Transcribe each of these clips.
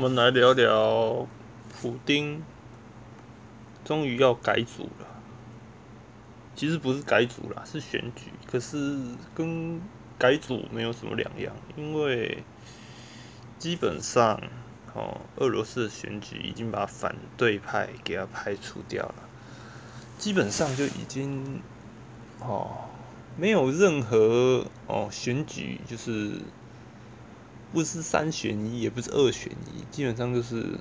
我们来聊聊普丁终于要改组了。其实不是改组啦，是选举。可是跟改组没有什么两样，因为基本上哦，俄罗斯的选举已经把反对派给他排除掉了，基本上就已经哦，没有任何哦选举就是不是三选一，也不是二选一，基本上就是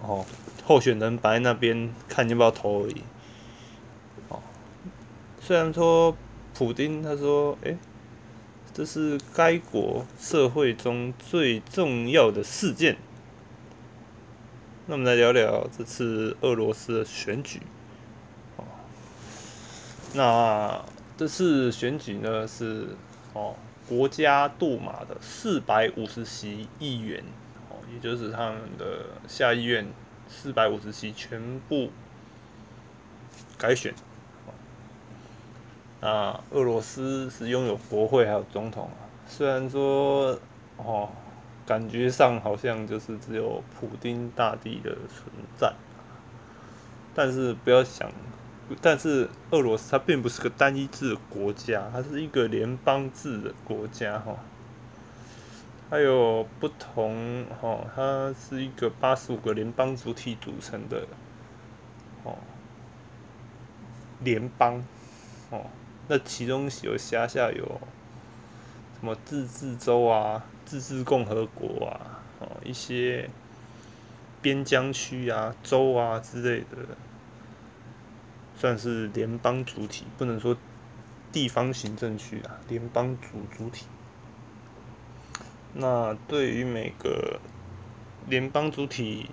哦候选人摆在那边看要不要投而已。哦虽然说普丁他说，哎，这是该国社会中最重要的事件。那我们来聊聊这次俄罗斯的选举。哦，那这次选举呢是哦国家杜马的四百五十席议员，哦，也就是他们的下议院四百五十席全部改选。啊，俄罗斯是拥有国会还有总统啊。虽然说，哦，感觉上好像就是只有普丁大帝的存在，但是不要想，但是俄罗斯它并不是个单一制的国家，它是一个联邦制的国家哈。还有不同哈，它是一个八十五个联邦主体组成的哦，联邦哦。那其中有辖下有什么自治州啊、自治共和国啊、哦一些边疆区啊、州啊之类的，算是联邦主体，不能说地方行政区啊，联邦主主体。那对于每个联邦主体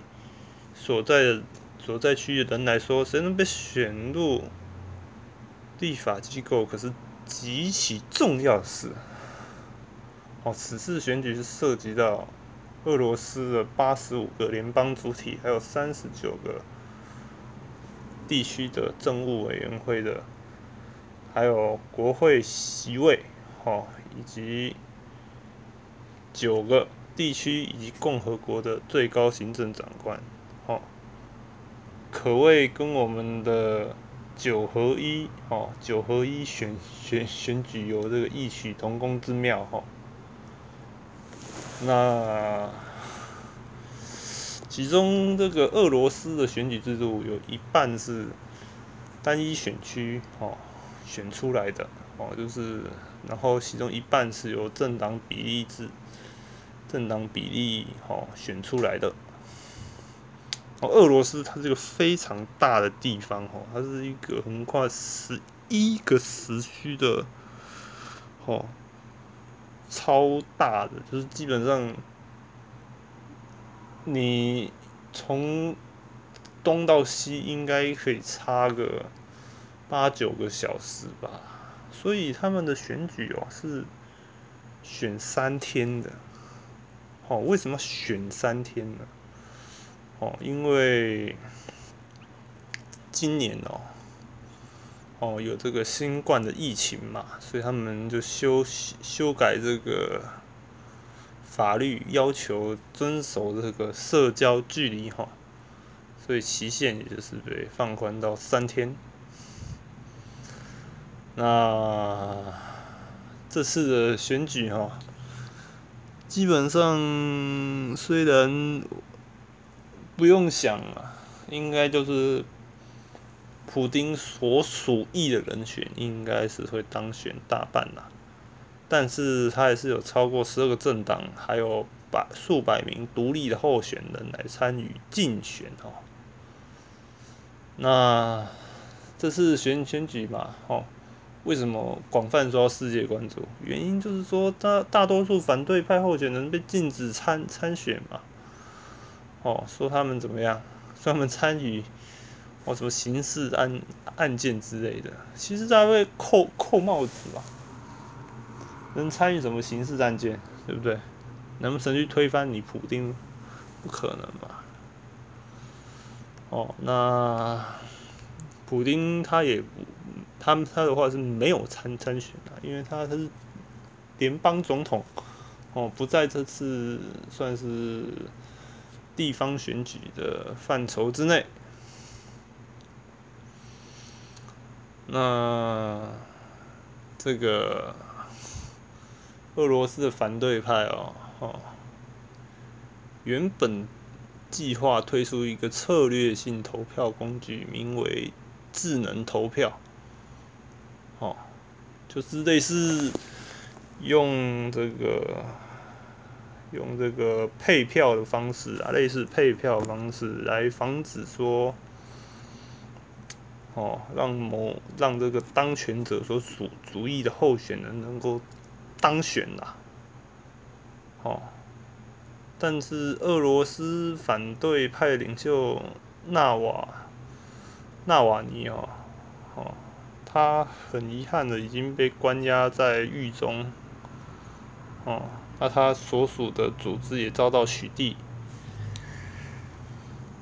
所在的所在区域的人来说，谁能被选入？立法机构可是极其重要的事。哦，此次选举是涉及到俄罗斯的八十五个联邦主体，还有三十九个地区的政务委员会的，还有国会席位，哦，以及九个地区以及共和国的最高行政长官，哦，可谓跟我们的。九合一哦，九合一选选选举有这个异曲同工之妙哈。那其中这个俄罗斯的选举制度有一半是单一选区哦选出来的哦，就是然后其中一半是由政党比例制政党比例哦选出来的。哦，俄罗斯它是一个非常大的地方哦，它是一个横跨十一个时区的，哦，超大的，就是基本上你从东到西应该可以差个八九个小时吧，所以他们的选举哦是选三天的，哦，为什么选三天呢？哦，因为今年哦，哦有这个新冠的疫情嘛，所以他们就修修改这个法律，要求遵守这个社交距离哈，所以期限也就是被放宽到三天。那这次的选举哈，基本上虽然。不用想啊，应该就是普丁所属意的人选，应该是会当选大半啦。但是他还是有超过十二个政党，还有百数百名独立的候选人来参与竞选哦。那这次选选举嘛，哦，为什么广泛受到世界关注？原因就是说，大大多数反对派候选人被禁止参参选嘛。哦，说他们怎么样？说他们参与哦什么刑事案案件之类的，其实在会扣扣帽子吧？能参与什么刑事案件，对不对？能不能去推翻你普丁？不可能吧？哦，那普丁他也，他他的话是没有参参选的，因为他他是联邦总统，哦，不在这次算是地方选举的范畴之内。那这个俄罗斯的反对派哦，哦，原本计划推出一个策略性投票工具，名为智能投票，哦，就是类似用这个用这个配票的方式啊，类似配票方式来防止说。哦，让某让这个当权者所属主义的候选人能够当选啦。哦，但是俄罗斯反对派领袖纳瓦纳瓦尼哦，哦，他很遗憾的已经被关押在狱中。哦，那他所属的组织也遭到取缔。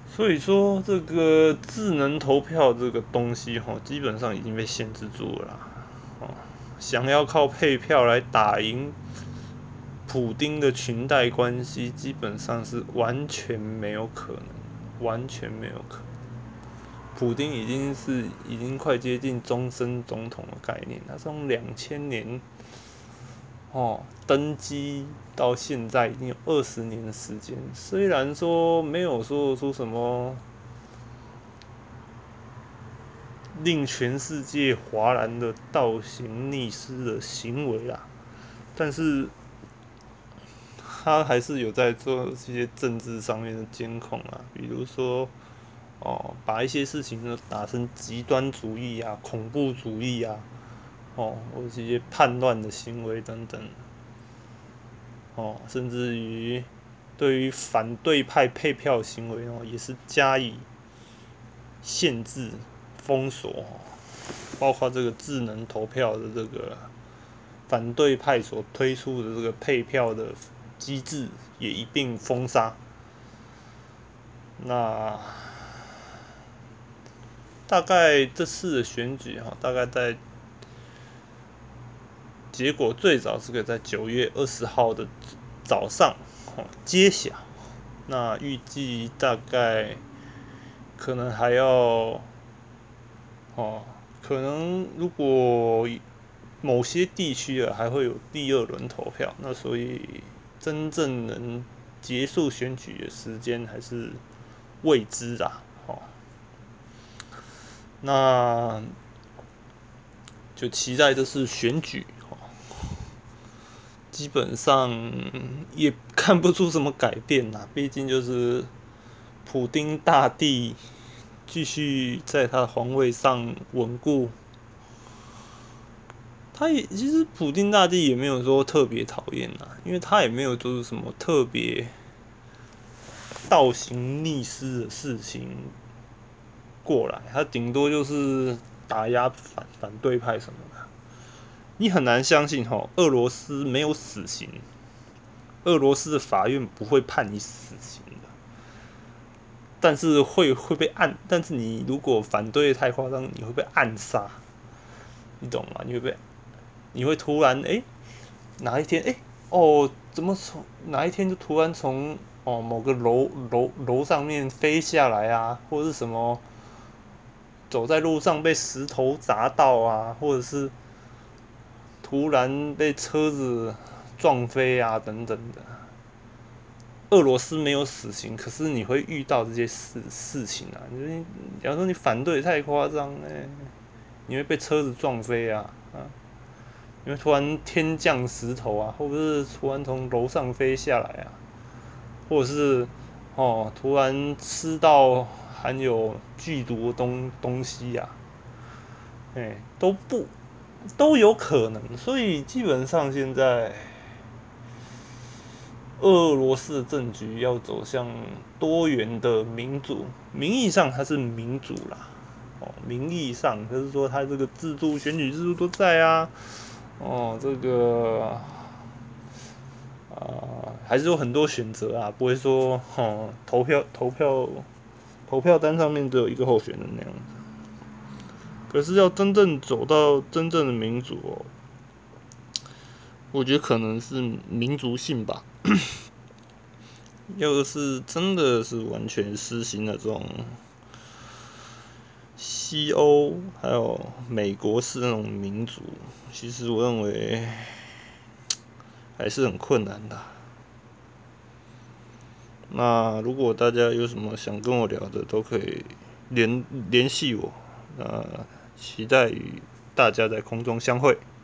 所以说，这个智能投票这个东西，哈，基本上已经被限制住了。想要靠配票来打赢普丁的裙带关系，基本上是完全没有可能，完全没有可能。普丁已经是已经快接近终身总统的概念，他从两千年。哦，登基到现在已经有二十年的时间，虽然说没有说出什么令全世界哗然的倒行逆施的行为啊，但是他还是有在做这些政治上面的监控啊，比如说哦，把一些事情呢打成极端主义啊、恐怖主义啊。哦，或者一些叛乱的行为等等，哦，甚至于对于反对派配票行为哦，也是加以限制、封锁，包括这个智能投票的这个反对派所推出的这个配票的机制也一并封杀。那大概这次的选举哈，大概在。结果最早是可以在九月二十号的早上哦揭晓，那预计大概可能还要哦，可能如果某些地区啊还会有第二轮投票，那所以真正能结束选举的时间还是未知啊，哦，那就期待这次选举。基本上也看不出什么改变呐，毕竟就是普丁大帝继续在他的皇位上稳固。他也其实普丁大帝也没有说特别讨厌呐，因为他也没有做出什么特别倒行逆施的事情过来，他顶多就是打压反反对派什么的。你很难相信哈，俄罗斯没有死刑，俄罗斯的法院不会判你死刑的，但是会会被暗，但是你如果反对太夸张，你会被暗杀，你懂吗？你会被，你会突然哎，哪一天哎哦，怎么从哪一天就突然从哦某个楼楼楼上面飞下来啊，或者是什么，走在路上被石头砸到啊，或者是。突然被车子撞飞啊，等等的。俄罗斯没有死刑，可是你会遇到这些事事情啊。你，假如说你反对太夸张哎，你会被车子撞飞啊啊！因为突然天降石头啊，或者是突然从楼上飞下来啊，或者是哦，突然吃到含有剧毒的东东西呀，哎，都不。都有可能，所以基本上现在俄罗斯的政局要走向多元的民主，名义上它是民主啦，哦，名义上就是说它这个制度、选举制度都在啊，哦，这个啊还是有很多选择啊，不会说哦投票投票投票单上面只有一个候选人那样子。可是要真正走到真正的民主哦，我觉得可能是民族性吧。要是真的是完全实行了这种西欧还有美国式那种民主，其实我认为 还是很困难的。那如果大家有什么想跟我聊的，都可以联联系我。那期待与大家在空中相会。